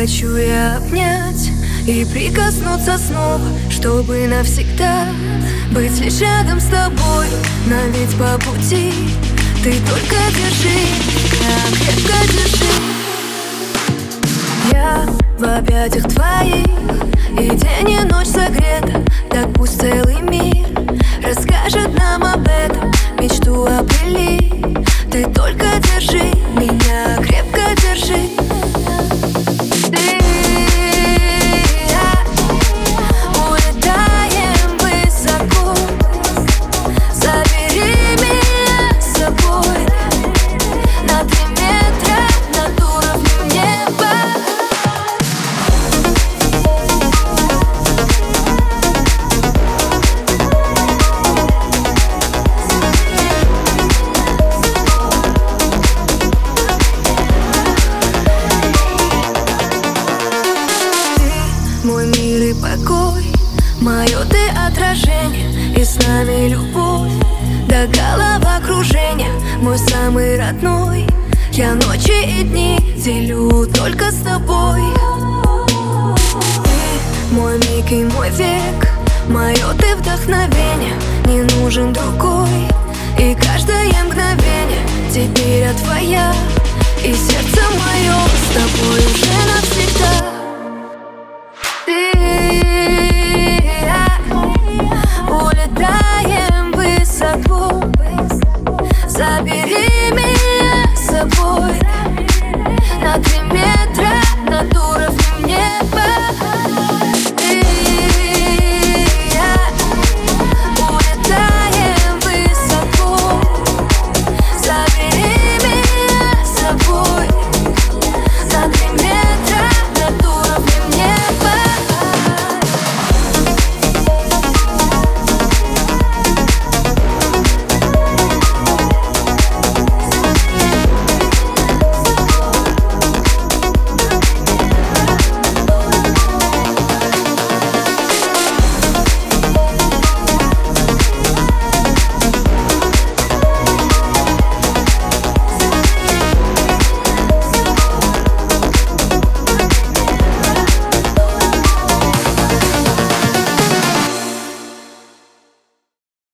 хочу я обнять и прикоснуться снова Чтобы навсегда быть лишь рядом с тобой. Но ведь по пути ты только держи, как крепко держи. Я в объятиях твоих И день и ночь согрета Так пусть целый мир Расскажет нам об этом. Мечту обрели Ты только держи Меня Мой покой. Мое ты отражение И с нами любовь. До головокружения Мой самый родной. Я ночи и дни Делю только с тобой. Ты мой миг и мой век Мое ты вдохновение